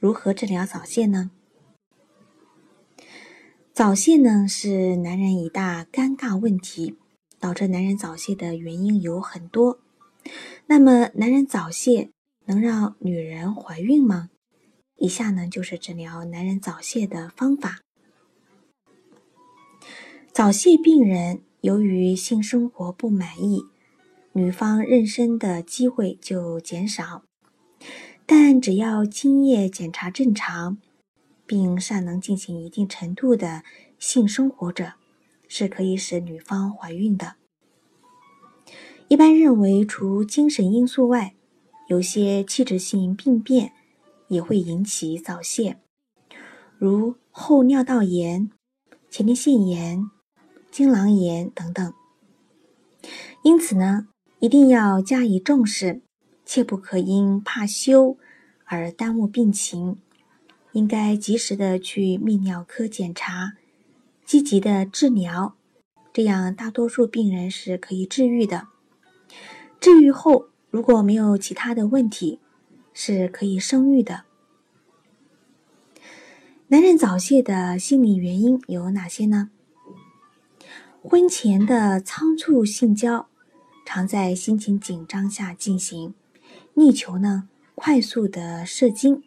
如何治疗早泄呢？早泄呢是男人一大尴尬问题，导致男人早泄的原因有很多。那么，男人早泄能让女人怀孕吗？以下呢就是治疗男人早泄的方法。早泄病人由于性生活不满意。女方妊娠的机会就减少，但只要精液检查正常，并尚能进行一定程度的性生活者，是可以使女方怀孕的。一般认为，除精神因素外，有些器质性病变也会引起早泄，如后尿道炎、前列腺炎、精囊炎等等。因此呢。一定要加以重视，切不可因怕羞而耽误病情。应该及时的去泌尿科检查，积极的治疗，这样大多数病人是可以治愈的。治愈后如果没有其他的问题，是可以生育的。男人早泄的心理原因有哪些呢？婚前的仓促性交。常在心情紧张下进行，力求呢快速的射精。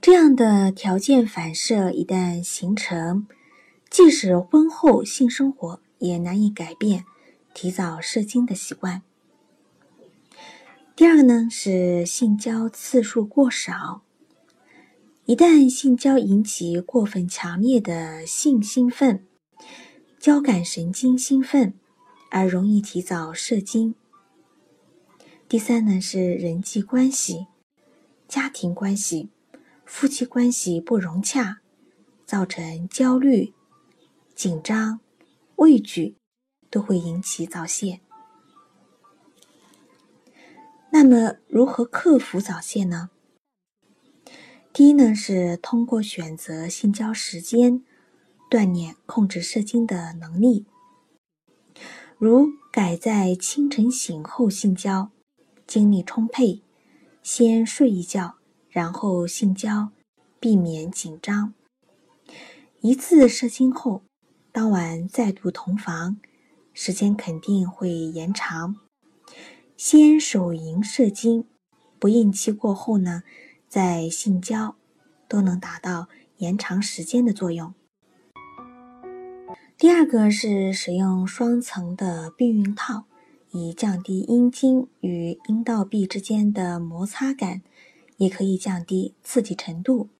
这样的条件反射一旦形成，即使婚后性生活也难以改变提早射精的习惯。第二个呢是性交次数过少，一旦性交引起过分强烈的性兴奋，交感神经兴奋。而容易提早射精。第三呢是人际关系、家庭关系、夫妻关系不融洽，造成焦虑、紧张、畏惧，都会引起早泄。那么如何克服早泄呢？第一呢是通过选择性交时间，锻炼控制射精的能力。如改在清晨醒后性交，精力充沛，先睡一觉，然后性交，避免紧张。一次射精后，当晚再度同房，时间肯定会延长。先手淫射精，不应期过后呢，再性交，都能达到延长时间的作用。第二个是使用双层的避孕套，以降低阴茎与阴道壁之间的摩擦感，也可以降低刺激程度。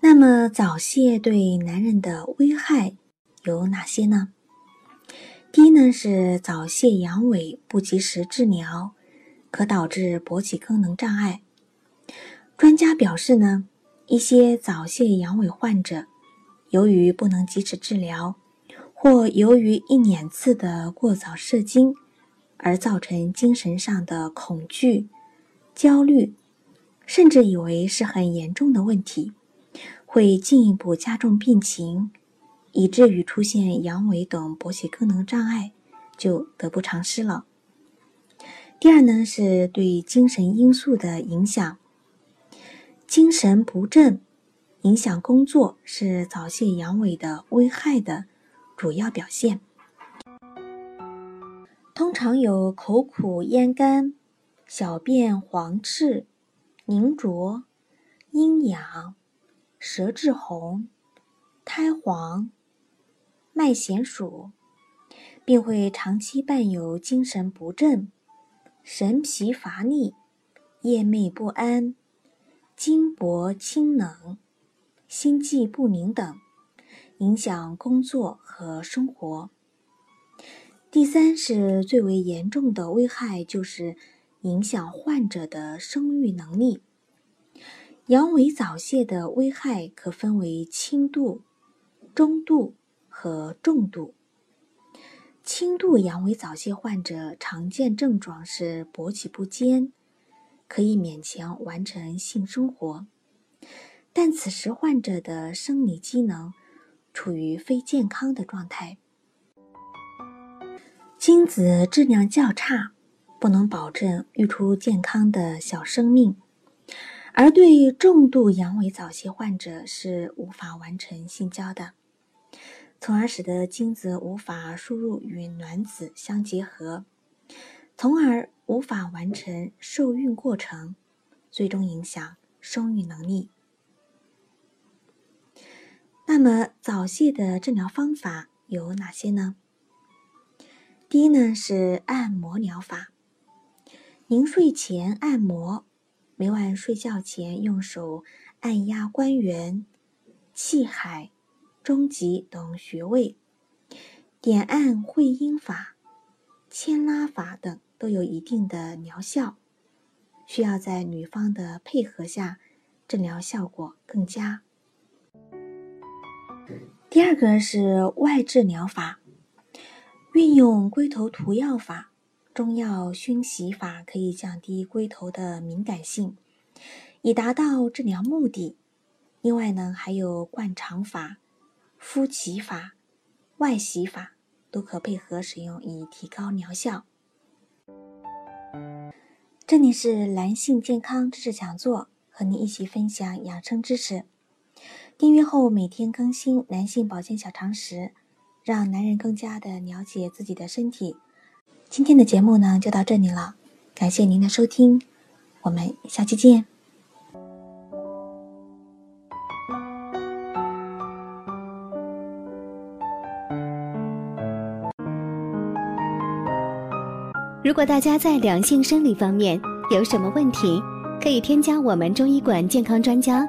那么早泄对男人的危害有哪些呢？第一呢是早泄阳痿不及时治疗，可导致勃起功能障碍。专家表示呢，一些早泄阳痿患者。由于不能及时治疗，或由于一两次的过早射精，而造成精神上的恐惧、焦虑，甚至以为是很严重的问题，会进一步加重病情，以至于出现阳痿等勃起功能障碍，就得不偿失了。第二呢，是对精神因素的影响，精神不振。影响工作是早泄阳痿的危害的主要表现，通常有口苦咽干、小便黄赤、凝浊、阴痒、舌质红、苔黄、脉弦数，并会长期伴有精神不振、神疲乏力、夜寐不安、筋薄清冷。心悸不宁等，影响工作和生活。第三是最为严重的危害，就是影响患者的生育能力。阳痿早泄的危害可分为轻度、中度和重度。轻度阳痿早泄患者常见症状是勃起不坚，可以勉强完成性生活，但此时患者的生理机能处于非健康的状态，精子质量较差，不能保证育出健康的小生命。而对重度阳痿早泄患者是无法完成性交的。从而使得精子无法输入与卵子相结合，从而无法完成受孕过程，最终影响生育能力。那么早泄的治疗方法有哪些呢？第一呢是按摩疗法，临睡前按摩，每晚睡觉前用手按压关元、气海。中极等穴位，点按会阴法、牵拉法等都有一定的疗效，需要在女方的配合下，治疗效果更佳。第二个是外治疗法，运用龟头涂药法、中药熏洗法，可以降低龟头的敏感性，以达到治疗目的。另外呢，还有灌肠法。敷脐法、外洗法都可配合使用，以提高疗效。这里是男性健康知识讲座，和你一起分享养生知识。订阅后每天更新男性保健小常识，让男人更加的了解自己的身体。今天的节目呢就到这里了，感谢您的收听，我们下期见。如果大家在两性生理方面有什么问题，可以添加我们中医馆健康专家